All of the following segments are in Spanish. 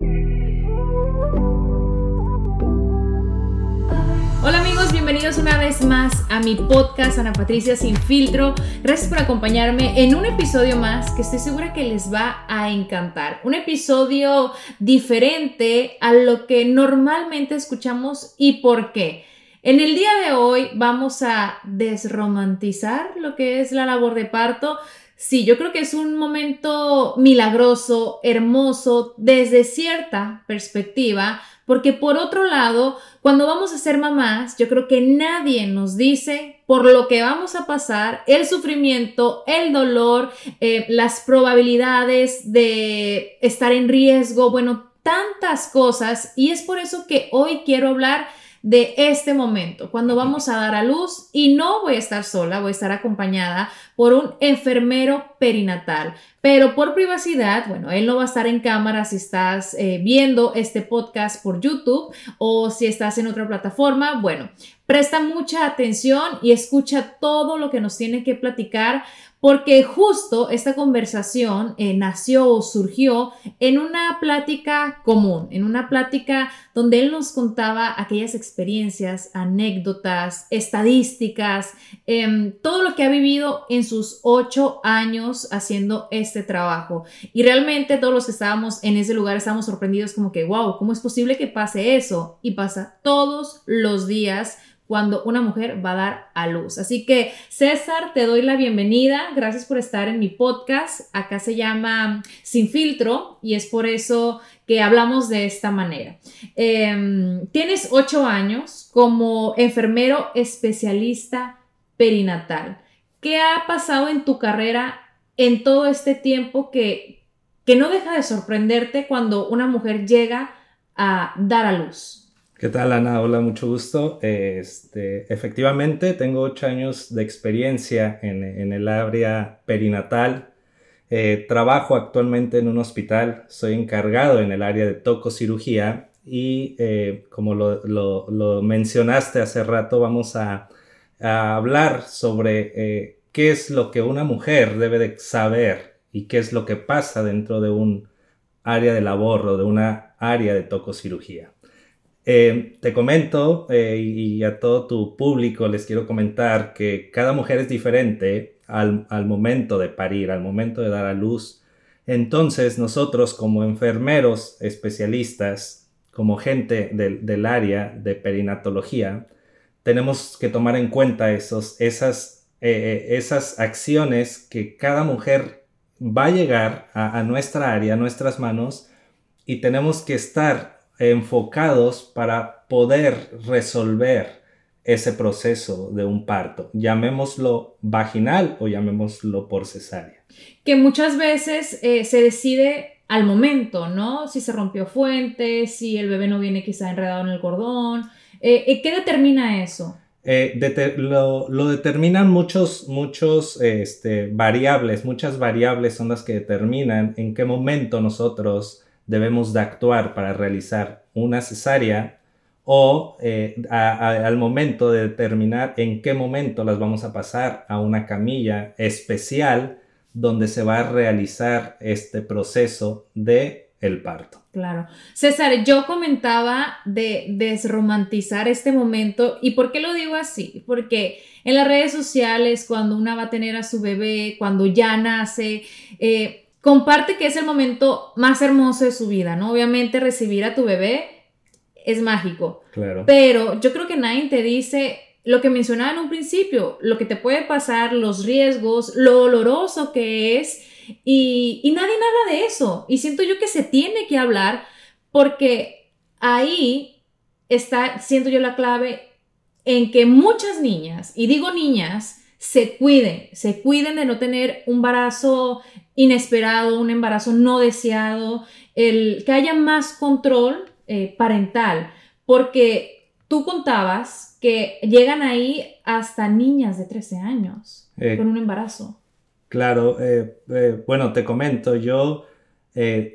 Hola amigos, bienvenidos una vez más a mi podcast Ana Patricia Sin Filtro. Gracias por acompañarme en un episodio más que estoy segura que les va a encantar. Un episodio diferente a lo que normalmente escuchamos y por qué. En el día de hoy vamos a desromantizar lo que es la labor de parto. Sí, yo creo que es un momento milagroso, hermoso, desde cierta perspectiva, porque por otro lado, cuando vamos a ser mamás, yo creo que nadie nos dice por lo que vamos a pasar, el sufrimiento, el dolor, eh, las probabilidades de estar en riesgo, bueno, tantas cosas, y es por eso que hoy quiero hablar de este momento, cuando vamos a dar a luz y no voy a estar sola, voy a estar acompañada por un enfermero perinatal. Pero por privacidad, bueno, él no va a estar en cámara si estás eh, viendo este podcast por YouTube o si estás en otra plataforma. Bueno, presta mucha atención y escucha todo lo que nos tiene que platicar porque justo esta conversación eh, nació o surgió en una plática común, en una plática donde él nos contaba aquellas experiencias, anécdotas, estadísticas, em, todo lo que ha vivido en sus ocho años haciendo este trabajo. Y realmente todos los que estábamos en ese lugar estábamos sorprendidos como que, wow, ¿cómo es posible que pase eso? Y pasa todos los días cuando una mujer va a dar a luz. Así que César, te doy la bienvenida. Gracias por estar en mi podcast. Acá se llama Sin filtro y es por eso que hablamos de esta manera. Em, tienes ocho años como enfermero especialista perinatal. ¿Qué ha pasado en tu carrera en todo este tiempo que, que no deja de sorprenderte cuando una mujer llega a dar a luz? ¿Qué tal, Ana? Hola, mucho gusto. Este, efectivamente, tengo ocho años de experiencia en, el área perinatal. Eh, trabajo actualmente en un hospital, soy encargado en el área de tococirugía y eh, como lo, mencionaste hace rato, vamos a, hablar sobre eh, qué es lo que una mujer debe de saber y qué es lo que pasa dentro de un área de labor o de una área de tococirugía. Eh, te comento eh, y a todo tu público les quiero comentar que cada mujer es diferente al, momento de parir, al momento de dar a luz. Entonces nosotros como enfermeros especialistas, como gente del, área de perinatología, tenemos que tomar en cuenta esos, esas, eh, esas acciones que cada mujer va a llegar a, a nuestra área, a nuestras manos, y tenemos que estar enfocados para poder resolver ese proceso de un parto, llamémoslo vaginal o llamémoslo por cesárea. Que muchas veces eh, se decide al momento, ¿no? Si se rompió fuente, si el bebé no viene quizá enredado en el cordón. Eh, eh, ¿Qué determina eso? lo, determinan muchos, muchos este, variables, muchas variables son las que determinan en qué momento nosotros debemos de actuar para realizar una cesárea o eh, al momento de determinar en qué momento las vamos a pasar a una camilla especial donde se va a realizar este proceso de el parto. Claro. César, yo comentaba de desromantizar este momento y ¿por qué lo digo así? Porque en las redes sociales, cuando una va a tener a su bebé, cuando ya nace, eh, comparte que es el momento más hermoso de su vida, ¿no? Obviamente recibir a tu bebé es mágico, Claro. pero yo creo que nadie te dice lo que mencionaba en un principio, lo que te puede pasar, los riesgos, lo doloroso que es, y, y nadie habla de eso. Y siento yo que se tiene que hablar porque ahí está, siento yo la clave en que muchas niñas, y digo niñas, se cuiden, se cuiden de no tener un embarazo inesperado, un embarazo no deseado, el, que haya más control eh, parental, porque tú contabas que llegan ahí hasta niñas de 13 años Eh, con un embarazo. Claro, eh, bueno, te comento, yo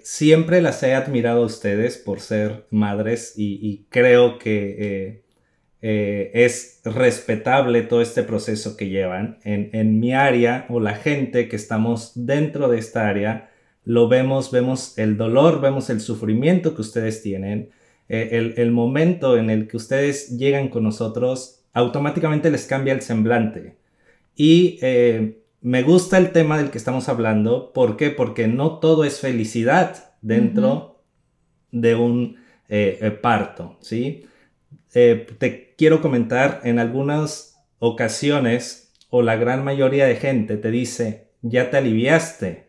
siempre las he admirado a ustedes por ser madres y, y creo que eh, es respetable todo este proceso que llevan. En, en mi área o la gente que estamos dentro de esta área, lo vemos, vemos el dolor, vemos el sufrimiento que ustedes tienen, eh, el, el momento en el que ustedes llegan con nosotros, automáticamente les cambia el semblante. Y eh, me gusta el tema del que estamos hablando. ¿Por qué? Porque no todo es felicidad dentro de un parto, ¿sí? Eh, te quiero comentar, en algunas ocasiones, o la gran mayoría de gente te dice, ya te aliviaste,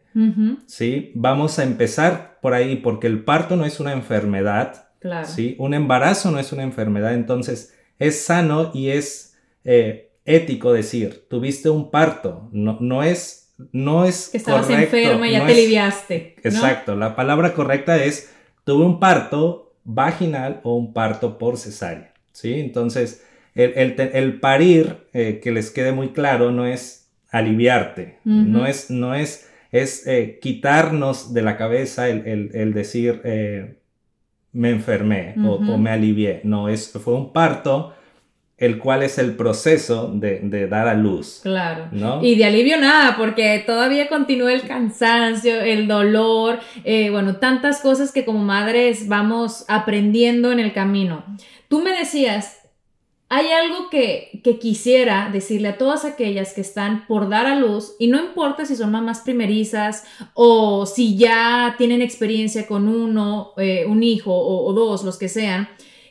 ¿sí? Vamos a empezar por ahí, porque el parto no es una enfermedad, claro. ¿sí? Un embarazo no es una enfermedad, entonces es sano y es eh, ético decir, tuviste un parto, no, no es, no es Que estabas correcto, enferma y ya no te es- aliviaste. ¿no? Exacto, la palabra correcta es, tuve un parto vaginal o un parto por cesárea, ¿sí? Entonces, el, el el parir, eh, que les quede muy claro, no es aliviarte, no es, no es, es eh, quitarnos de la cabeza el, el- el decir, eh, me enfermé o, me alivié, no, es, fue un parto, el cual es el proceso de, de dar a luz, Claro. ¿no? Y de alivio nada, porque todavía continúa el cansancio, el dolor, eh, bueno, tantas cosas que como madres vamos aprendiendo en el camino. Tú me decías, hay algo que, que quisiera decirle a todas aquellas que están por dar a luz, y no importa si son mamás primerizas o si ya tienen experiencia con uno, eh, un hijo o, o dos, los que sean,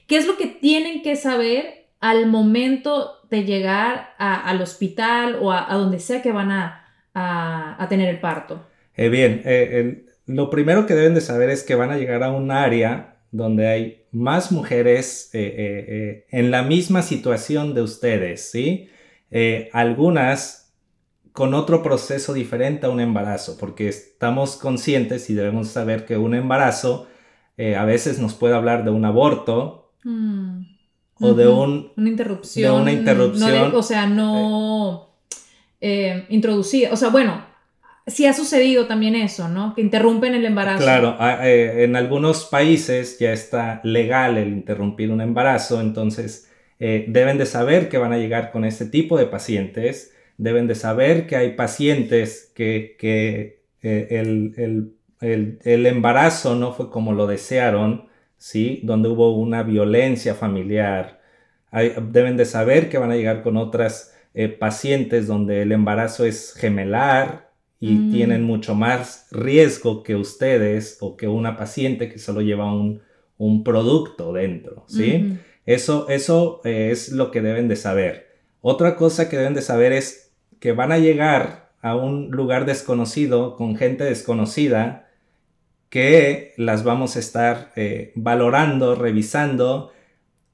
¿qué es lo que tienen que saber al momento de llegar a- al hospital o a, a donde sea que van a, a- tener el parto? Eh, bien, eh, el- lo primero que deben de saber es que van a llegar a un área donde hay más mujeres eh, eh, en la misma situación de ustedes, ¿sí? Algunas con otro proceso diferente a un embarazo, porque estamos conscientes y debemos saber que un embarazo a veces nos puede hablar de un aborto Mm. O de un Una interrupción. de una interrupción. no o sea, no eh, introducida. O sea, bueno, sí ha sucedido también eso, ¿no? Que interrumpen el embarazo. Claro, a- eh, en algunos países ya está legal el interrumpir un embarazo, entonces eh, deben de saber que van a llegar con este tipo de pacientes, deben de saber que hay pacientes que, que, eh, el, el- el- el embarazo no fue como lo desearon, ¿sí? Donde hubo una violencia familiar. Hay- deben de saber que van a llegar con otras eh, pacientes donde el embarazo es gemelar y Mm. tienen mucho más riesgo que ustedes o que una paciente que solo lleva un, un producto dentro, ¿sí? Eso, eso eh, es lo que deben de saber. Otra cosa que deben de saber es que van a llegar a un lugar desconocido con gente desconocida que las vamos a estar eh, valorando, revisando,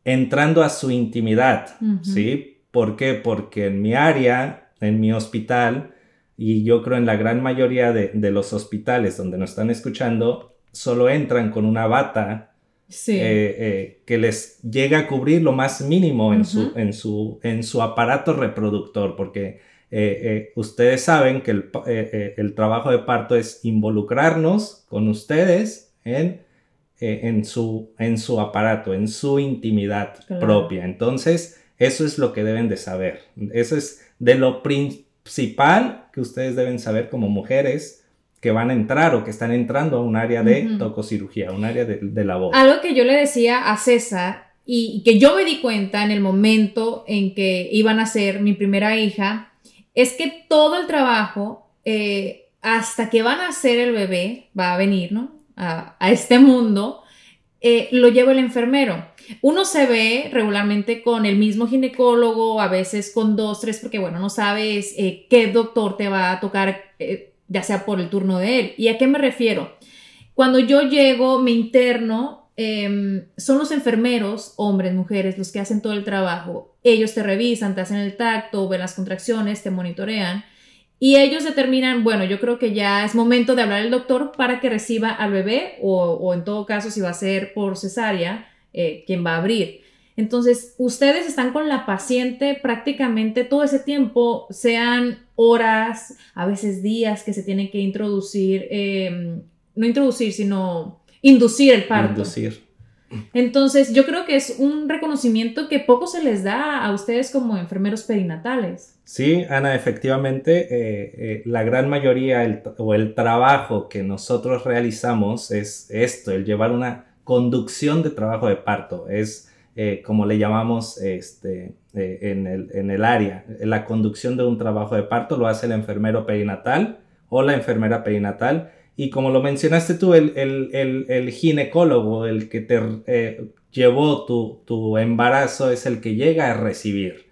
entrando a su intimidad. ¿sí? ¿Por qué? Porque en mi área, en mi hospital, y yo creo en la gran mayoría de, de los hospitales donde nos están escuchando, solo entran con una bata Sí. eh, eh, que les llega a cubrir lo más mínimo en, su, en, su, en su aparato reproductor, porque eh, eh, ustedes saben que el, eh, el trabajo de parto es involucrarnos con ustedes en, en, su, en su aparato, en su intimidad Claro. propia. Entonces, eso es lo que deben de saber. Eso es de lo principal que ustedes deben saber como mujeres que van a entrar o que están entrando a un área de Ujú. tococirugía, un área de, de la voz. Algo que yo le decía a César y que yo me di cuenta en el momento en que iban a ser mi primera hija, es que todo el trabajo eh, hasta que van a nacer el bebé, va a venir, ¿no? A, a este mundo, eh, lo lleva el enfermero. Uno se ve regularmente con el mismo ginecólogo, a veces con dos, tres, porque bueno, no sabes eh, qué doctor te va a tocar, ya sea por el turno de él. ¿Y a qué me refiero? Cuando yo llego, me interno, em, son los enfermeros, hombres, mujeres, los que hacen todo el trabajo. Ellos te revisan, te hacen el tacto, ven las contracciones, te monitorean. Y ellos determinan, bueno, yo creo que ya es momento de hablar al doctor para que reciba al bebé o, en todo caso si va a ser por cesárea, eh, quien va a abrir. Entonces, ustedes están con la paciente prácticamente todo ese tiempo, sean horas, a veces días que se tienen que introducir, eh, no introducir, sino inducir el parto. Inducir. Entonces, yo creo que es un reconocimiento que poco se les da a ustedes como enfermeros perinatales. Sí, Ana, efectivamente, eh, eh, la gran mayoría el- o el trabajo que nosotros realizamos es esto, el llevar una conducción de trabajo de parto. Es eh, como le llamamos este, en, el, en el área. La conducción de un trabajo de parto lo hace el enfermero perinatal o la enfermera perinatal. Y como lo mencionaste tú, el, el- el- el ginecólogo, el que te eh, llevó tu, tu embarazo, es el que llega a recibir.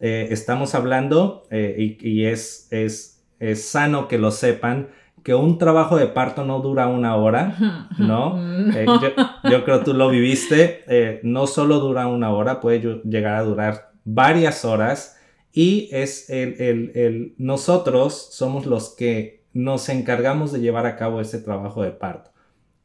Eh, estamos hablando, eh, y, y es, es, es sano que lo sepan, que un trabajo de parto no dura una hora, ¿no? Eh, yo, yo creo tú lo viviste, eh, no solo dura una hora, puede ll- llegar a durar varias horas y es el, el- el- nosotros somos los que nos encargamos de llevar a cabo ese trabajo de parto.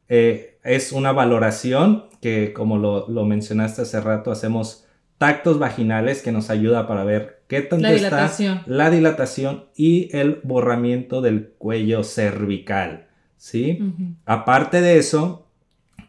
Eh, es una valoración que, como lo, lo mencionaste hace rato, hacemos tactos vaginales que nos ayuda para ver qué tanto La está dilatación. la dilatación y el borramiento del cuello cervical, ¿sí? Aparte de eso,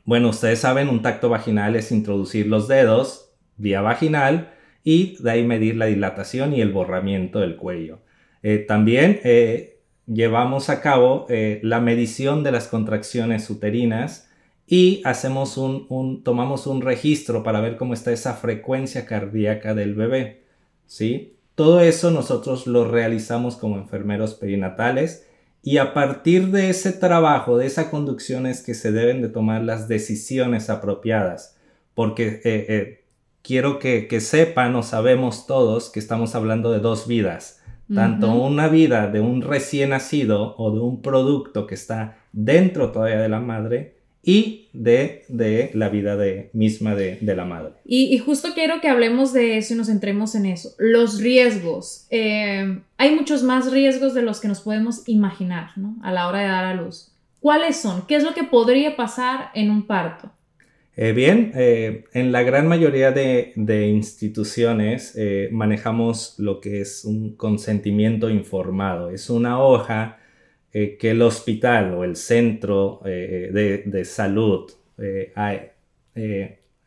bueno, ustedes saben, un tacto vaginal es introducir los dedos vía vaginal y de ahí medir la dilatación y el borramiento del cuello. Eh, también eh, llevamos a cabo eh, la medición de las contracciones uterinas y hacemos un, un- tomamos un registro para ver cómo está esa frecuencia cardíaca del bebé. ¿sí? Todo eso nosotros lo realizamos como enfermeros perinatales y a partir de ese trabajo, de esa conducción es que se deben de tomar las decisiones apropiadas, porque eh, eh, quiero que, que sepan o sabemos todos que estamos hablando de dos vidas, tanto una vida de un recién nacido o de un producto que está dentro todavía de la madre y de, de la vida de, misma de, de la madre. Y, y justo quiero que hablemos de eso y nos centremos en eso. Los riesgos. Eh, hay muchos más riesgos de los que nos podemos imaginar ¿no? a la hora de dar a luz. ¿Cuáles son? ¿Qué es lo que podría pasar en un parto? Eh, bien, eh, en la gran mayoría de, instituciones eh, manejamos lo que es un consentimiento informado. Es una hoja eh, que el hospital o el centro de, salud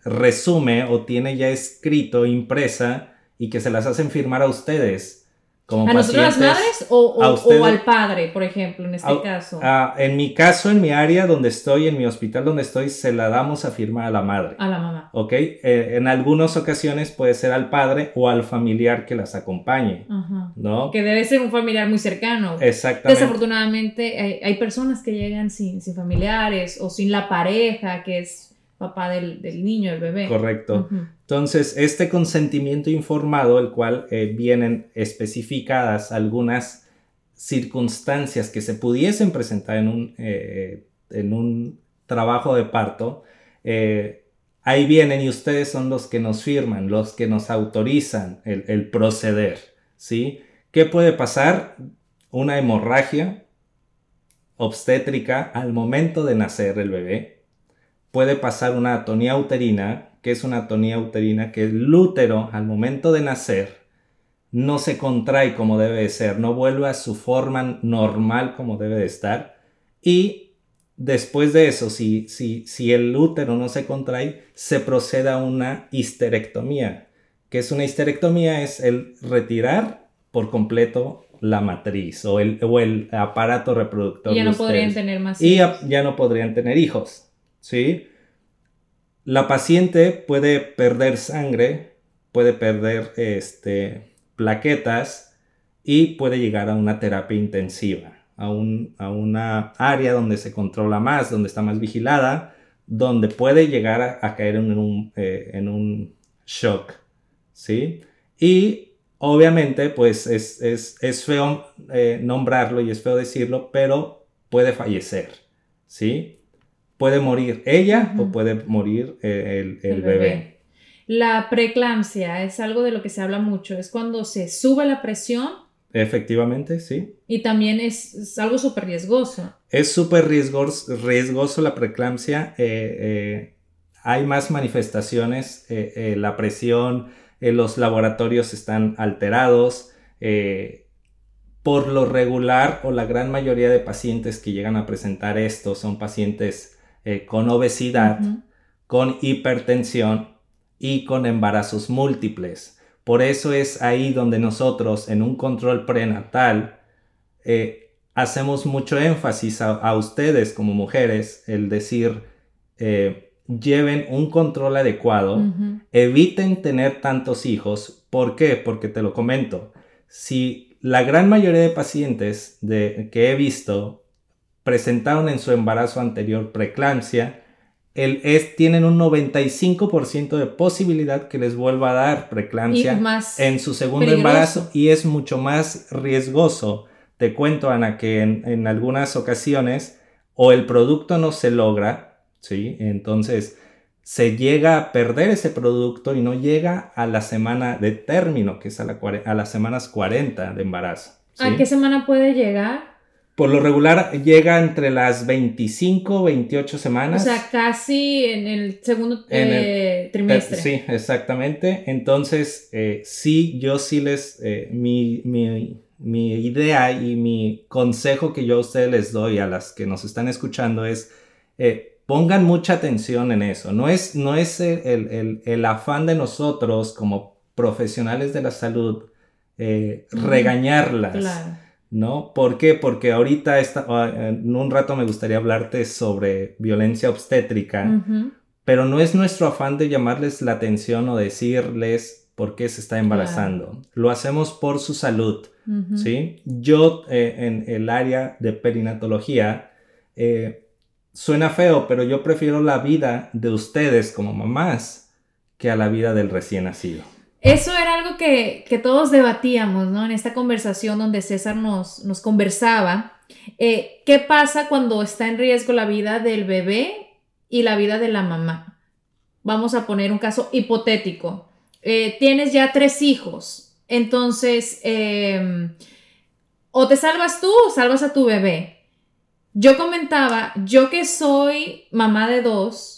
resume o tiene ya escrito, impresa y que se las hacen firmar a ustedes. Como ¿A nosotros las madres o, o- a o al padre, por ejemplo, en este caso? Ah, en mi caso, en mi área donde estoy, en mi hospital donde estoy, se la damos a firmar a la madre. A la mamá. ¿Ok? Eh, en algunas ocasiones puede ser al padre o al familiar que las acompañe, Ajá. ¿no? Que debe ser un familiar muy cercano. Exactamente. Desafortunadamente hay, hay personas que llegan sin, sin familiares o sin la pareja que es papá del, del niño, del bebé. Correcto. Entonces, este consentimiento informado, el cual eh, vienen especificadas algunas circunstancias que se pudiesen presentar en un, eh, en un trabajo de parto, eh, ahí vienen y ustedes son los que nos firman, los que nos autorizan el, el proceder, ¿sí? ¿Qué puede pasar? Una hemorragia obstétrica al momento de nacer el bebé. Puede pasar una atonía uterina, que es una atonía uterina que el útero al momento de nacer no se contrae como debe de ser, no vuelve a su forma normal como debe de estar. Y después de eso, si, si, si el útero no se contrae, se procede a una histerectomía. Que es una histerectomía? Es el retirar por completo la matriz o el, o el aparato reproductor. Y ya no podrían tener más hijos. ya no podrían tener hijos, ¿sí? La paciente puede perder sangre, puede perder este, plaquetas y puede llegar a una terapia intensiva. a, un, a una área donde se controla más, donde está más vigilada, donde puede llegar a, caer en un, eh, en un shock, ¿sí? Y obviamente, pues es, es, es feo eh, nombrarlo y es feo decirlo, pero puede fallecer, ¿sí? Puede morir ella o puede morir eh, el, bebé. La preeclampsia es algo de lo que se habla mucho, es cuando se sube la presión. Efectivamente, sí. Y también es, algo súper riesgoso. Es súper riesgoso, riesgoso, la preeclampsia. Eh, hay más manifestaciones, la presión, eh, los laboratorios están alterados. Eh, por lo regular o la gran mayoría de pacientes que llegan a presentar esto son pacientes eh, con obesidad, con hipertensión y con embarazos múltiples. Por eso es ahí donde nosotros en un control prenatal hacemos mucho énfasis a, ustedes como mujeres el decir lleven un control adecuado, eviten tener tantos hijos. ¿Por qué? Porque te lo comento. Si la gran mayoría de pacientes de, que he visto presentaron en su embarazo anterior preeclampsia, el, es, tienen un 95% de posibilidad que les vuelva a dar preeclampsia en su segundo embarazo y es mucho más riesgoso. Te cuento, Ana, que en, en algunas ocasiones o el producto no se logra ¿sí? Entonces, se llega a perder ese producto y no llega a la semana de término, que es a, las semanas 40 de embarazo. ¿A qué semana puede llegar? Por lo regular llega entre las 25 28 semanas. O sea, casi en el segundo eh, trimestre. sí, exactamente. Entonces, eh, sí, yo sí les, eh, mi, mi idea y mi consejo que yo a ustedes les doy a las que nos están escuchando es pongan mucha atención en eso. No es, no es el, afán de nosotros como profesionales de la salud regañarlas. ¿No? ¿Por qué? Porque ahorita ah, en un rato me gustaría hablarte sobre violencia obstétrica, pero no es nuestro afán de llamarles la atención o decirles por qué se está embarazando. Lo hacemos por su salud, ¿sí? Yo eh, en el área de perinatología eh, suena feo, pero yo prefiero la vida de ustedes como mamás que a la vida del recién nacido. Eso era algo que, todos debatíamos, ¿no? En esta conversación donde César nos, nos conversaba. Eh, ¿Qué pasa cuando está en riesgo la vida del bebé y la vida de la mamá? Vamos a poner un caso hipotético. Eh, tienes ya tres hijos, entonces, em, o te salvas tú o salvas a tu bebé. Yo comentaba, yo que soy mamá de dos,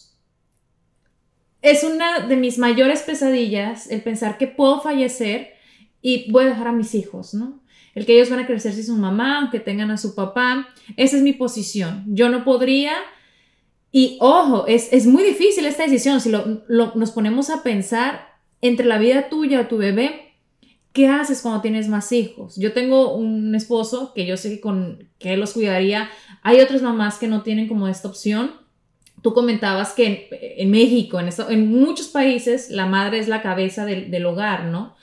es una de mis mayores pesadillas el pensar que puedo fallecer y voy a dejar a mis hijos, ¿no? El que ellos van a crecer sin su mamá, aunque tengan a su papá. Esa es mi posición. Yo no podría. Y ojo, es, muy difícil esta decisión. Si nos ponemos a pensar entre la vida tuya o tu bebé, ¿qué haces cuando tienes más hijos? Yo tengo un esposo que yo sé que, con, que los cuidaría. Hay otras mamás que no tienen como esta opción. Tú comentabas que en, México, en, en, muchos países, la madre es la cabeza del, hogar, ¿no?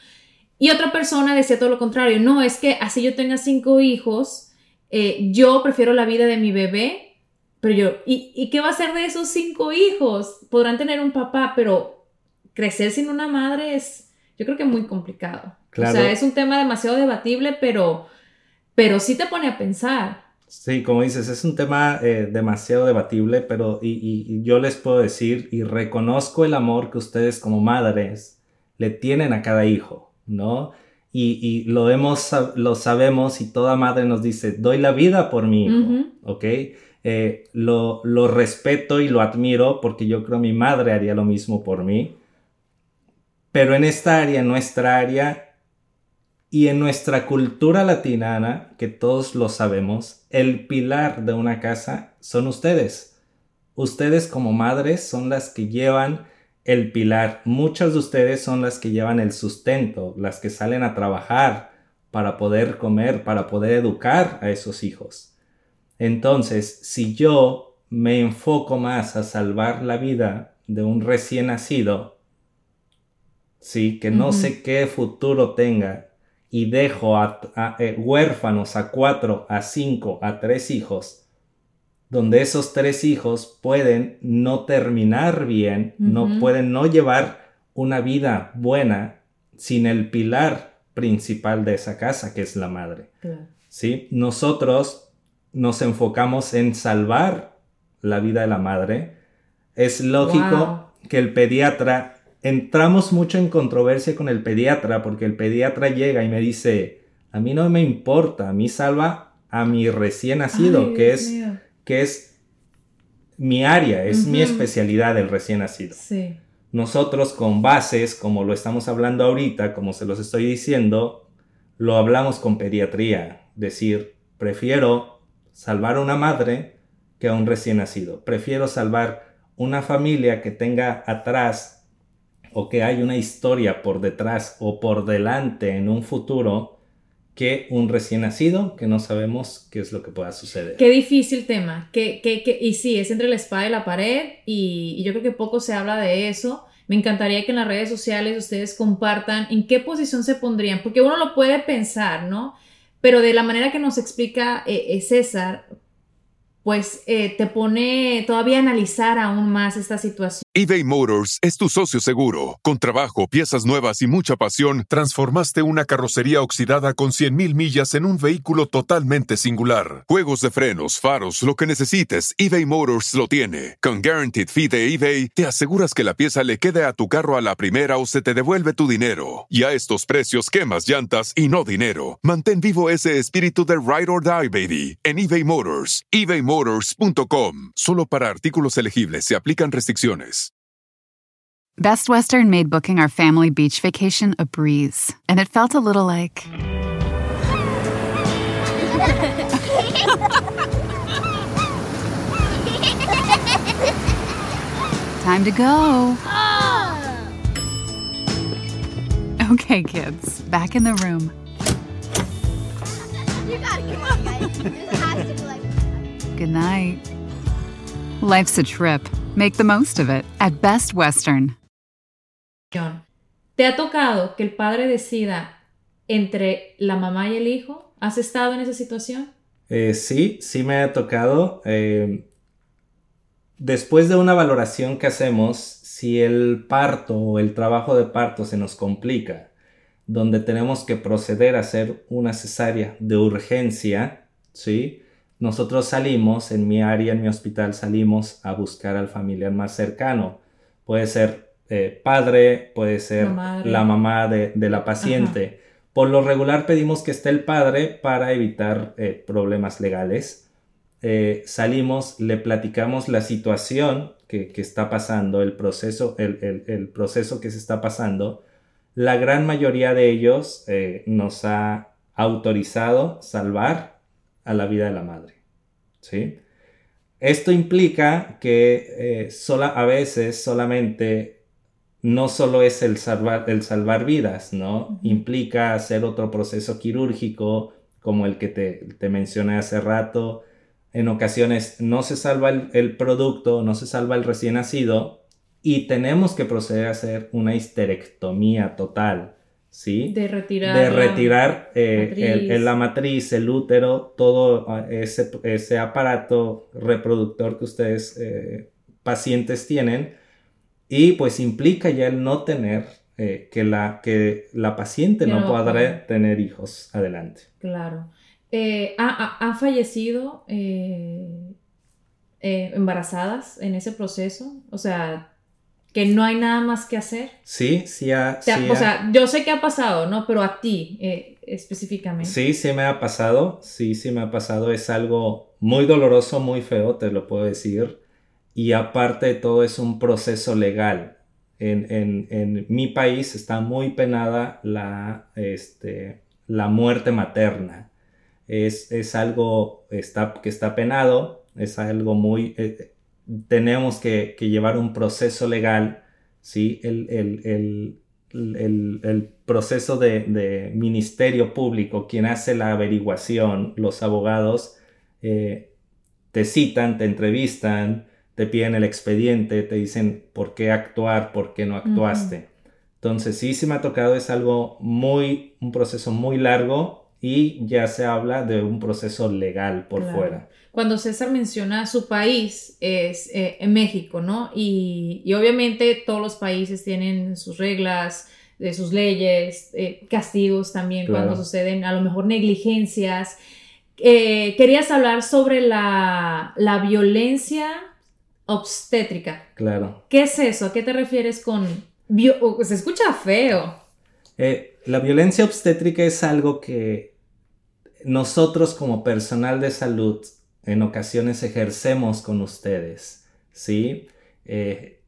Y otra persona decía todo lo contrario. No, es que así yo tenga cinco hijos, eh, yo prefiero la vida de mi bebé, pero yo, ¿y, ¿y qué va a ser de esos cinco hijos? Podrán tener un papá, pero crecer sin una madre es, yo creo que muy complicado. O sea, es un tema demasiado debatible, pero, pero sí te pone a pensar. Sí, como dices, es un tema eh, demasiado debatible, pero y, yo les puedo decir y reconozco el amor que ustedes como madres le tienen a cada hijo, ¿no? Y, lo, hemos, lo sabemos y toda madre nos dice, doy la vida por mi hijo, ¿ok? Eh, lo, lo respeto y lo admiro porque yo creo mi madre haría lo mismo por mí. Pero en esta área, en nuestra área, y en nuestra cultura latinana, que todos lo sabemos, el pilar de una casa son ustedes. Ustedes como madres son las que llevan el pilar. Muchas de ustedes son las que llevan el sustento, las que salen a trabajar para poder comer, para poder educar a esos hijos. Entonces, si yo me enfoco más a salvar la vida de un recién nacido, sí, que no sé qué futuro tenga, y dejo a, a- eh, huérfanos a cuatro, a cinco, a tres hijos, donde esos tres hijos pueden no terminar bien, no pueden no llevar una vida buena sin el pilar principal de esa casa, que es la madre. Claro. ¿sí? Nosotros nos enfocamos en salvar la vida de la madre. Es lógico Wow. que el pediatra, entramos mucho en controversia con el pediatra porque el pediatra llega y me dice, a mí no me importa, a mí salva a mi recién nacido, Ay, que, es, mío. que es mi área, es mi especialidad el recién nacido. Sí. Nosotros con bases, como lo estamos hablando ahorita, como se los estoy diciendo, lo hablamos con pediatría. Decir, prefiero salvar a una madre que a un recién nacido. Prefiero salvar una familia que tenga atrás o que hay una historia por detrás o por delante en un futuro que un recién nacido que no sabemos qué es lo que pueda suceder. Qué difícil tema. Que, que, y sí, es entre la espada y la pared y, y yo creo que poco se habla de eso. Me encantaría que en las redes sociales ustedes compartan en qué posición se pondrían, porque uno lo puede pensar, ¿no? Pero de la manera que nos explica eh, eh, César, pues eh, te pone todavía a analizar aún más esta situación. eBay Motors es tu socio seguro. Con trabajo, piezas nuevas y mucha pasión, transformaste una carrocería oxidada con 100.000 millas en un vehículo totalmente singular. Juegos de frenos, faros, lo que necesites, eBay Motors lo tiene. Con Guaranteed Fee de eBay, te aseguras que la pieza le quede a tu carro a la primera o se te devuelve tu dinero. Y a estos precios, quemas llantas y no dinero. Mantén vivo ese espíritu de Ride or Die, baby, en eBay Motors. ebaymotors.com. Solo para artículos elegibles se aplican restricciones. Best Western made booking our family beach vacation a breeze, and it felt a little like. Time to go. Okay, kids, back in the room. You gotta come on, guys. This has to be like. Good night. Life's a trip. Make the most of it at Best Western. ¿Te ha tocado que el padre decida entre la mamá y el hijo? ¿Has estado en esa situación? Eh, sí, sí me ha tocado. eh, después de una valoración que hacemos, si el parto o el trabajo de parto se nos complica, donde tenemos que proceder a hacer una cesárea de urgencia, ¿sí? Nosotros salimos, en mi área, en mi hospital, salimos a buscar al familiar más cercano. Puede ser eh, padre, puede ser La mamá de, de la paciente. Por lo regular pedimos que esté el padre para evitar eh, problemas legales. Eh, salimos, le platicamos la situación que, que está pasando, el proceso, el, el- el proceso que se está pasando. La gran mayoría de ellos eh, nos ha autorizado salvar a la vida de la madre. ¿sí? Esto implica que eh, sola, a veces solamente no solo es el salvar, el salvar vidas, ¿no? Implica hacer otro proceso quirúrgico como el que te, te mencioné hace rato. En ocasiones no se salva el, el producto, no se salva el recién nacido y tenemos que proceder a hacer una histerectomía total, ¿sí? De retirar. de la- retirar eh, matriz. el- el- la matriz, el útero, todo ah, ese, ese aparato reproductor que ustedes eh, pacientes tienen y pues implica ya el no tener eh, que, la, que la paciente no podrá tener hijos adelante. Claro. ¿ha- ha- ¿Han fallecido embarazadas en ese proceso? O sea, que no hay nada más que hacer. Sí, sí, ha- Te ha- sí o ha- sea, yo sé que ha pasado, ¿no? Pero a ti eh, específicamente. Sí, sí me ha pasado, sí, sí me ha pasado, es algo muy doloroso, muy feo, te lo puedo decir, y aparte de todo es un proceso legal. En, en- en mi país está muy penada la, este, la muerte materna. Es, es algo está, que está penado, es algo muy... eh, tenemos que, que llevar un proceso legal, ¿sí? El, el- el- el, el proceso de, de ministerio público, quien hace la averiguación, los abogados, eh, te citan, te entrevistan, te piden el expediente, te dicen por qué actuar, por qué no actuaste. Entonces sí, sí me ha tocado, es algo muy, un proceso muy largo y ya se habla de un proceso legal por Claro. fuera. Cuando César menciona su país es eh, en México, ¿no? Y, y obviamente todos los países tienen sus reglas, eh, sus leyes, eh, castigos también Claro. cuando suceden a lo mejor negligencias. Eh, querías hablar sobre la, la violencia obstétrica. Claro. ¿Qué es eso? ¿A qué te refieres con... bio- se escucha feo. La violencia obstétrica es algo que nosotros como personal de salud en ocasiones ejercemos con ustedes, ¿sí? Eh,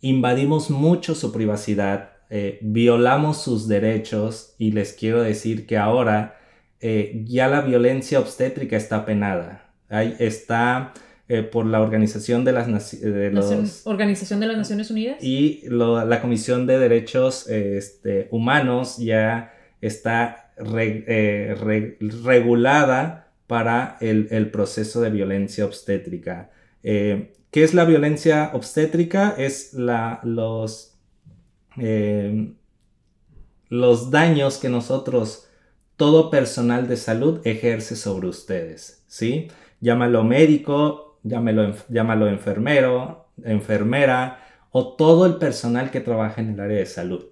invadimos mucho su privacidad, eh, violamos sus derechos y les quiero decir que ahora eh, ya la violencia obstétrica está penada. Ahí está eh, por la Organización de las Naci- de Nación- los Organización de las Naciones Unidas. y lo- la Comisión de Derechos este, Humanos ya está eh, re- regulada para el, proceso de violencia obstétrica. Eh, ¿Qué es la violencia obstétrica? Es la, los, eh, los daños que nosotros, todo personal de salud, ejerce sobre ustedes, ¿sí? Llámalo médico, llámalo enfermero, enfermera o todo el personal que trabaja en el área de salud.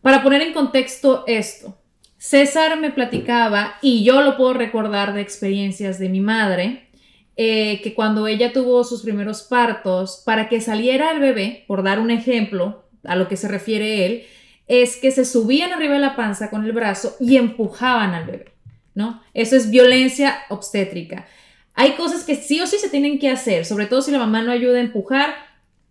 Para poner en contexto esto, César me platicaba, y yo lo puedo recordar de experiencias de mi madre, eh, que cuando ella tuvo sus primeros partos, para que saliera el bebé, por dar un ejemplo a lo que se refiere él, es que se subían arriba de la panza con el brazo y empujaban al bebé, ¿no? Eso es violencia obstétrica. Hay cosas que sí o sí se tienen que hacer, sobre todo si la mamá no ayuda a empujar,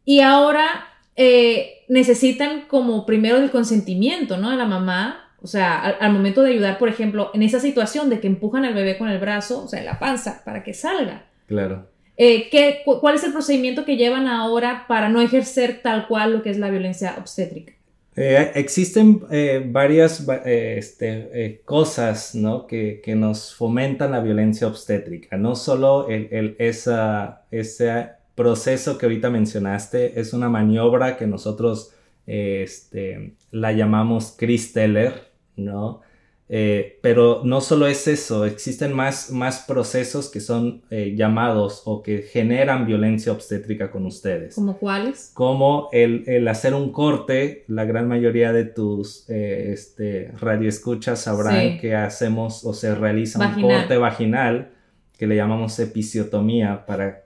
y ahora eh, necesitan como primero el consentimiento, ¿no? De la mamá, o sea, al, al momento de ayudar, por ejemplo, en esa situación de que empujan al bebé con el brazo, o sea, en la panza, para que salga. Claro. Eh, ¿qué- cu- ¿Cuál es el procedimiento que llevan ahora para no ejercer tal cual lo que es la violencia obstétrica? Eh, existen eh, varias va- este, cosas ¿no? que, que nos fomentan la violencia obstétrica. No solo el, el- esa, ese proceso que ahorita mencionaste, es una maniobra que nosotros este, la llamamos Chris Teller, ¿no? Eh, pero no solo es eso, existen más, más procesos que son eh, llamados o que generan violencia obstétrica con ustedes ¿Como cuáles? como el, el hacer un corte, la gran mayoría de tus eh, este, radioescuchas sabrán Sí. que hacemos o se realiza un corte vaginal que le llamamos episiotomía para...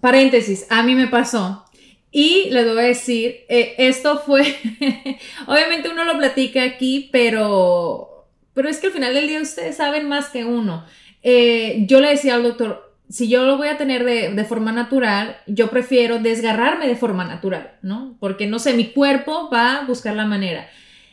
Paréntesis, a mí me pasó. Y les voy a decir, eh, esto fue, obviamente uno lo platica aquí, pero, pero es que al final del día ustedes saben más que uno. Eh, yo le decía al doctor, si yo lo voy a tener de, de forma natural, yo prefiero desgarrarme de forma natural, ¿no? Porque no sé, mi cuerpo va a buscar la manera.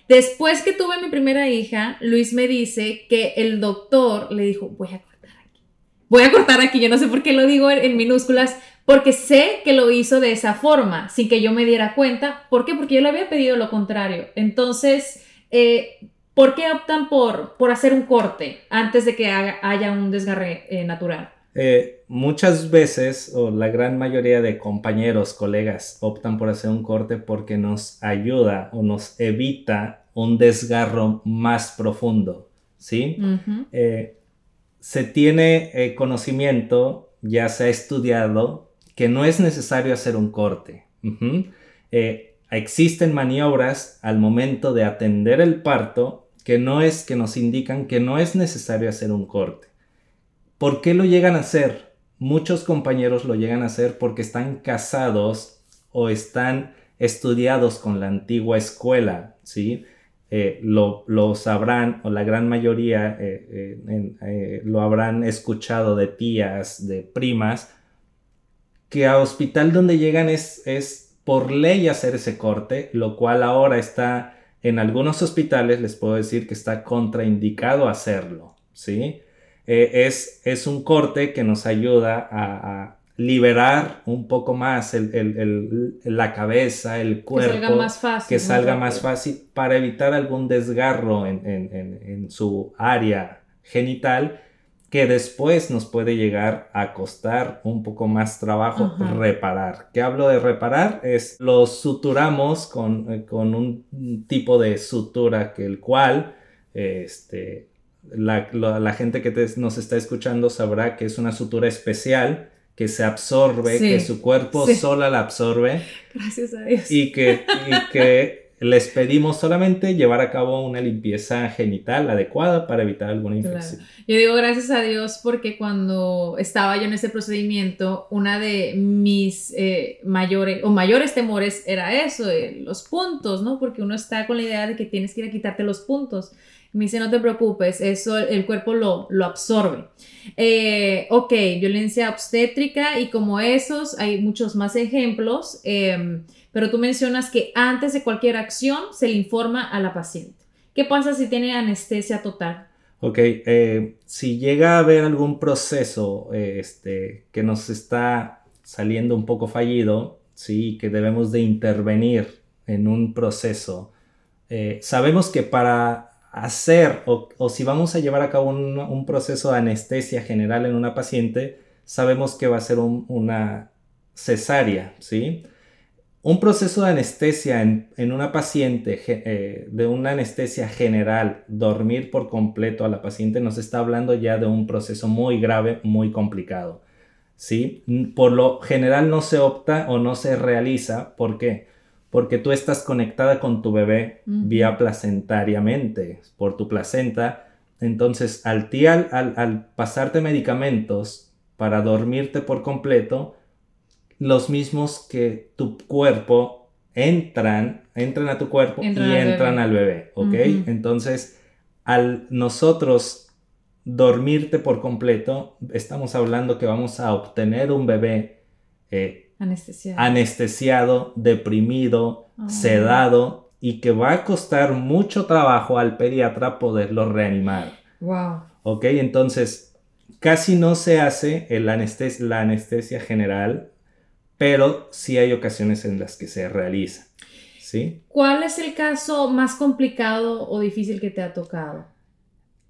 Después que tuve mi primera hija, Luis me dice que el doctor le dijo, voy a cortar aquí. Voy a cortar aquí, yo no sé por qué lo digo en, en minúsculas, porque sé que lo hizo de esa forma, sin que yo me diera cuenta. ¿Por qué? Porque yo le había pedido lo contrario. Entonces, eh, ¿por qué optan por, por hacer un corte antes de que haga- haya un desgarre eh, natural? Eh, muchas veces, o la gran mayoría de compañeros, colegas, optan por hacer un corte porque nos ayuda o nos evita un desgarro más profundo, ¿sí? Se tiene conocimiento, ya se ha estudiado, que no es necesario hacer un corte. Eh, existen maniobras al momento de atender el parto que no es que nos indican que no es necesario hacer un corte. ¿Por qué lo llegan a hacer? Muchos compañeros lo llegan a hacer porque están casados o están estudiados con la antigua escuela, ¿sí? Eh, lo, lo sabrán o la gran mayoría eh, lo habrán escuchado de tías, de primas, que a hospital donde llegan es, es por ley hacer ese corte, lo cual ahora está en algunos hospitales, les puedo decir que está contraindicado hacerlo, ¿sí? Eh, es, es un corte que nos ayuda a, a liberar un poco más el- el- el- la cabeza, el Que cuerpo salga más fácil. que salga más fácil para evitar algún desgarro en, en- en- en su área genital que después nos puede llegar a costar un poco más trabajo Ajá. reparar. ¿Qué hablo de reparar? Es lo suturamos con, eh, con un tipo de sutura que el cual este, la, la- la gente que te- nos está escuchando sabrá que es una sutura especial que se absorbe, Sí, que su cuerpo sí. sola la absorbe Gracias a Dios. y que, y que les pedimos solamente llevar a cabo una limpieza genital adecuada para evitar alguna Claro. infección. Yo digo gracias a Dios porque cuando estaba yo en ese procedimiento, una de mis eh, mayores o mayores temores era eso, de los puntos, ¿no? Porque uno está con la idea de que tienes que ir a quitarte los puntos. Me dice, no te preocupes, eso el, el cuerpo lo, lo absorbe. Eh, ok, violencia obstétrica y como esos hay muchos más ejemplos, eh, pero tú mencionas que antes de cualquier acción se le informa a la paciente. ¿Qué pasa si tiene anestesia total? Ok, eh, si llega a haber algún proceso eh, este, que nos está saliendo un poco fallido, sí, que debemos de intervenir en un proceso, eh, sabemos que para hacer o, si vamos a llevar a cabo un, proceso de anestesia general en una paciente, sabemos que va a ser un- una cesárea, ¿sí? Un proceso de anestesia en, en una paciente, eh, de una anestesia general, dormir por completo a la paciente, nos está hablando ya de un proceso muy grave, muy complicado. ¿sí? Por lo general no se opta o no se realiza. ¿Por qué? Porque tú estás conectada con tu bebé vía placentariamente, por tu placenta. Entonces, al, ti al, al- al pasarte medicamentos para dormirte por completo, los mismos que tu cuerpo entran, entran a tu cuerpo Entran y al entran bebé. al bebé, ¿ok? Entonces, al nosotros dormirte por completo, estamos hablando que vamos a obtener un bebé eh, Anestesia. anestesiado, deprimido, sedado y que va a costar mucho trabajo al pediatra poderlo reanimar. wow. ¿Ok? Entonces, casi no se hace el anestes- la anestesia general, pero sí hay ocasiones en las que se realiza. ¿Sí? ¿Cuál es el caso más complicado o difícil que te ha tocado?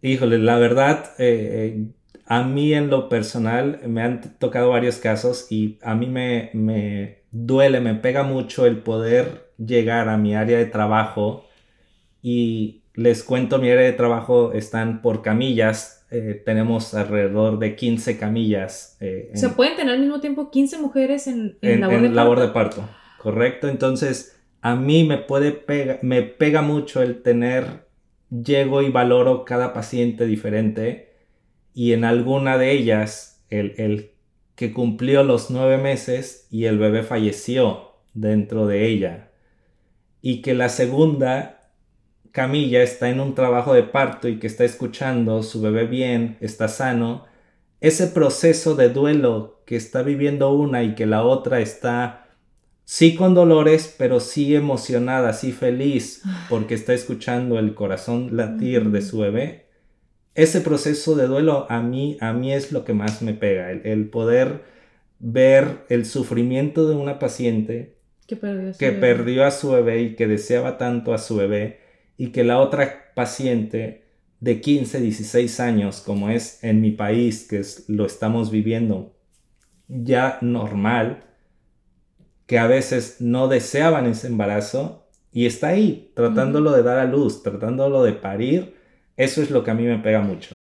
Híjole, la verdad, eh, eh, a mí en lo personal me han tocado varios casos y a mí me, me duele, me pega mucho el poder llegar a mi área de trabajo y les cuento, mi área de trabajo están por camillas, eh, tenemos alrededor de 15 camillas eh, O sea, en- pueden tener al mismo tiempo 15 mujeres en, en en, labor, en de labor de parto? parto, correcto. Entonces, a mí me puede pega, me pega mucho el tener, llego y valoro cada paciente diferente y en alguna de ellas, el, el que cumplió los nueve meses y el bebé falleció dentro de ella y que la segunda camilla está en un trabajo de parto y que está escuchando su bebé bien, está sano, ese proceso de duelo que está viviendo una y que la otra está sí con dolores, pero sí emocionada, sí feliz, porque está escuchando el corazón latir de su bebé. Ese proceso de duelo a mí, a mí es lo que más me pega, el, el poder ver el sufrimiento de una paciente Que perdió a su bebé y que deseaba tanto a su bebé y que la otra paciente de 15, 16 años, como es en mi país, que es, lo estamos viviendo ya normal, que a veces no deseaban ese embarazo y está ahí, tratándolo de dar a luz, tratándolo de parir, eso es lo que a mí me pega mucho.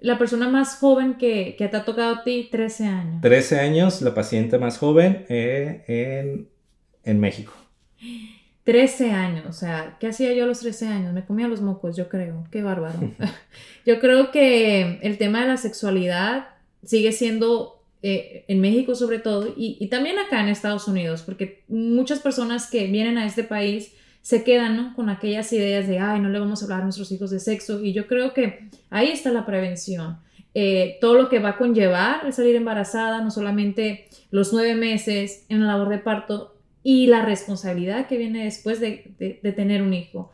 La persona más joven que, que te ha tocado a ti, 13 años. 13 años, la paciente más joven eh, en, en México. 13 años, o sea, ¿qué hacía yo a los 13 años? Me comía los mocos, yo creo, qué bárbaro. yo creo que el tema de la sexualidad sigue siendo, eh, en México sobre todo, y, y, también acá en Estados Unidos, porque muchas personas que vienen a este país se quedan ¿no? con aquellas ideas de, ay, no le vamos a hablar a nuestros hijos de sexo, y yo creo que ahí está la prevención. Eh, todo lo que va a conllevar el salir embarazada, no solamente los nueve meses en la labor de parto, y la responsabilidad que viene después de, de, tener un hijo.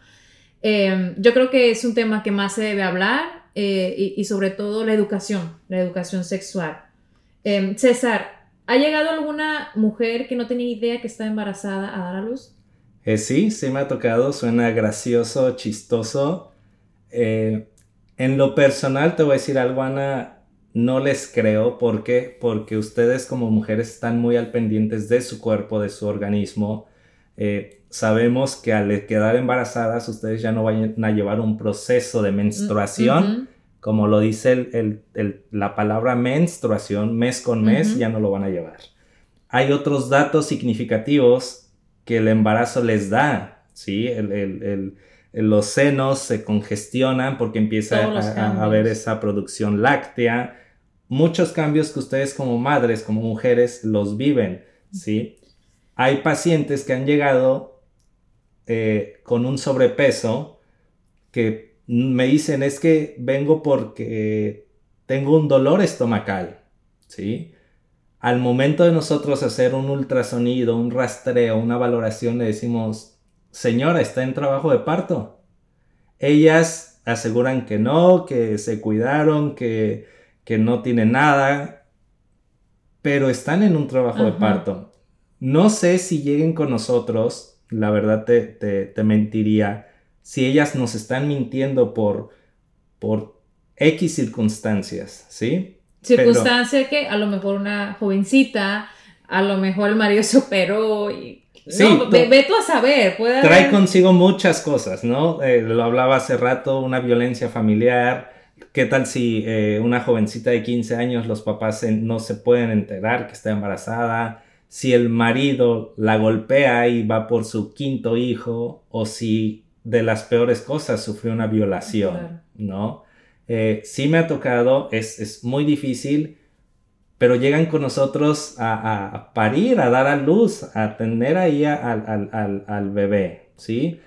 Eh, yo creo que es un tema que más se debe hablar eh, y, y, sobre todo la educación, la educación sexual. César, ¿ha llegado alguna mujer que no tenía idea que estaba embarazada a dar a luz? Sí, sí me ha tocado, suena gracioso, chistoso. en lo personal te voy a decir algo, Ana, no les creo. ¿Por qué? Porque ustedes como mujeres están muy al pendientes de su cuerpo, de su organismo. Eh, sabemos que al quedar embarazadas ustedes ya no van a llevar un proceso de menstruación. Como lo dice la palabra menstruación, mes con mes, ya no lo van a llevar. Hay otros datos significativos que el embarazo les da, ¿sí? los senos se congestionan porque empieza a, haber esa producción láctea, muchos cambios que ustedes como madres, como mujeres, los viven, ¿sí? Hay pacientes que han llegado eh, con un sobrepeso que me dicen es que vengo porque tengo un dolor estomacal, ¿sí? Al momento de nosotros hacer un ultrasonido, un rastreo, una valoración, le decimos, señora, está en trabajo de parto. Ellas aseguran que no, que se cuidaron, que que no tienen nada, pero están en un trabajo de parto. No sé si lleguen con nosotros, la verdad te, te, mentiría, si ellas nos están mintiendo por, por X circunstancias, ¿sí? Circunstancia que a lo mejor una jovencita, a lo mejor el marido se operó y... Sí, no, ve, tú a saber. Puede trae consigo muchas cosas, ¿no? Eh, lo hablaba hace rato, una violencia familiar, ¿Qué tal si eh, una jovencita de 15 años los papás no se pueden enterar que está embarazada? Si el marido la golpea y va por su quinto hijo o si de las peores cosas sufrió una violación, ¿no? Eh, sí me ha tocado, es, es, muy difícil, pero llegan con nosotros a, a, parir, a dar a luz, a tener ahí al, al, al bebé, ¿sí?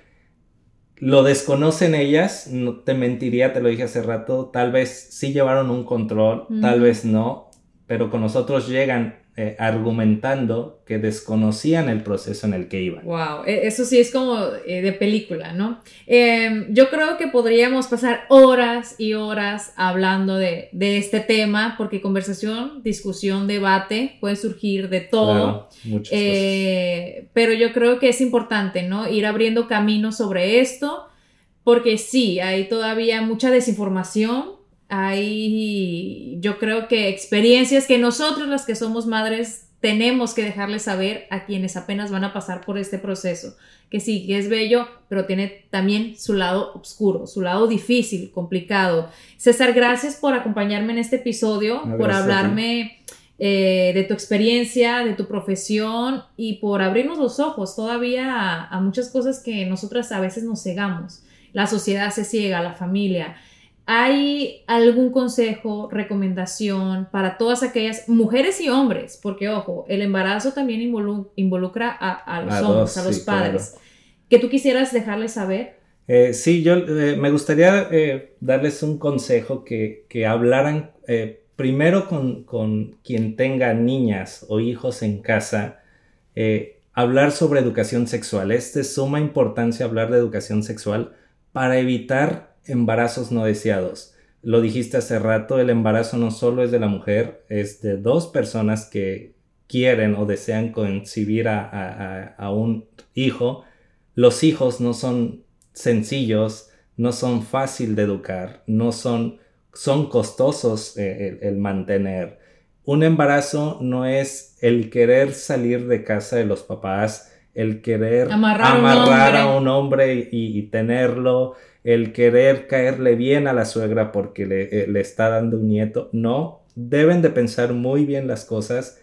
Lo desconocen ellas, no te mentiría, te lo dije hace rato, tal vez sí llevaron un control, tal vez no, pero con nosotros llegan eh, argumentando que desconocían el proceso en el que iban. Wow, e, eso sí es como eh, de película, ¿no? Em, yo creo que podríamos pasar horas y horas hablando de, de, este tema, porque conversación, discusión, debate puede surgir de todo. muchas eh, pero yo creo que es importante, ¿no? Ir abriendo caminos sobre esto, porque sí, hay todavía mucha desinformación hay, yo creo que experiencias que nosotros las que somos madres tenemos que dejarles saber a quienes apenas van a pasar por este proceso, que sí, que es bello, pero tiene también su lado oscuro, su lado difícil, complicado. César, gracias por acompañarme en este episodio, por hablarme eh, de tu experiencia, de tu profesión y por abrirnos los ojos todavía a, a muchas cosas que nosotras a veces nos cegamos. La sociedad se ciega, la familia. ¿Hay algún consejo, recomendación para todas aquellas mujeres y hombres? Porque, ojo, el embarazo también involucra a, los hombres, a los padres. ¿Que tú quisieras dejarles saber? Eh, sí, yo eh, me gustaría eh, darles un consejo que, que hablaran primero con, con, quien tenga niñas o hijos en casa, hablar sobre educación sexual. Es de suma importancia hablar de educación sexual para evitar embarazos no deseados. Lo dijiste hace rato, el embarazo no solo es de la mujer, es de dos personas que quieren o desean concebir a, un hijo. Los hijos no son sencillos, no son fácil de educar, no son, son costosos eh, el, mantener. Un embarazo no es el querer salir de casa de los papás, el querer amarrar, a un hombre y, tenerlo, el querer caerle bien a la suegra porque le, eh, le está dando un nieto. No, deben de pensar muy bien las cosas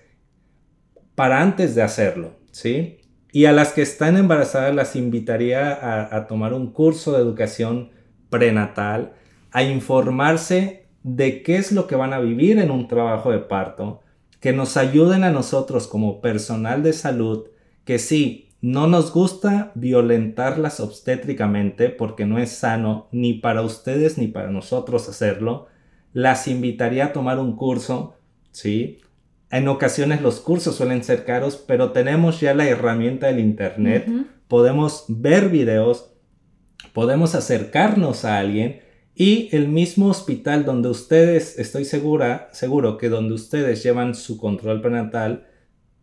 para antes de hacerlo, ¿sí? Y a las que están embarazadas las invitaría a, a tomar un curso de educación prenatal, a informarse de qué es lo que van a vivir en un trabajo de parto, que nos ayuden a nosotros como personal de salud, que sí, no nos gusta violentarlas obstétricamente porque no es sano ni para ustedes ni para nosotros hacerlo, las invitaría a tomar un curso, ¿sí? En ocasiones los cursos suelen ser caros, pero tenemos ya la herramienta del Internet, podemos ver videos, podemos acercarnos a alguien y el mismo hospital donde ustedes, estoy segura, seguro que donde ustedes llevan su control prenatal,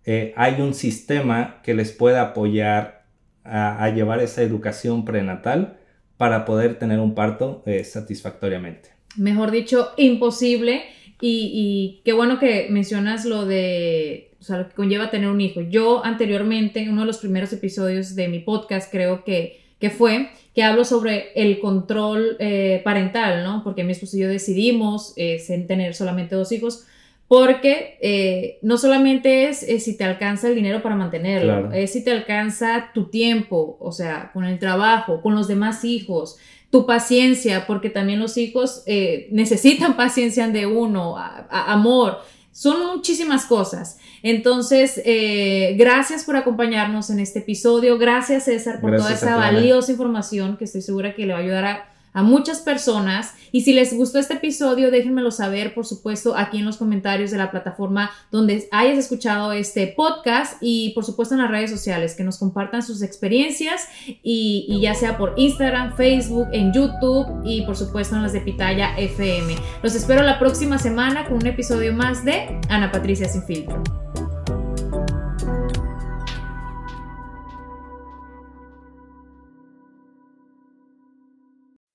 eh, hay un sistema que les pueda apoyar a, llevar esa educación prenatal para poder tener un parto eh, satisfactoriamente. Mejor dicho, imposible. Y, qué bueno que mencionas lo de, o sea, lo que conlleva tener un hijo. Yo anteriormente, en uno de los primeros episodios de mi podcast, creo que, que fue, que hablo sobre el control eh, parental, ¿no? Porque mi esposo y yo decidimos tener solamente dos hijos porque eh, no solamente es, si te alcanza el dinero para mantenerlo, es si te alcanza tu tiempo, o sea, con el trabajo, con los demás hijos, tu paciencia, porque también los hijos eh, necesitan paciencia de uno, amor, son muchísimas cosas. Entonces, eh, gracias por acompañarnos en este episodio, gracias César por toda esa valiosa información que estoy segura que le va a ayudar a a muchas personas. Y si les gustó este episodio, déjenmelo saber, por supuesto, aquí en los comentarios de la plataforma donde hayas escuchado este podcast y, por supuesto, en las redes sociales, que nos compartan sus experiencias y, ya sea por Instagram, Facebook, en YouTube y, por supuesto, en las de Pitaya FM. Los espero la próxima semana con un episodio más de Ana Patricia Sin Filtro.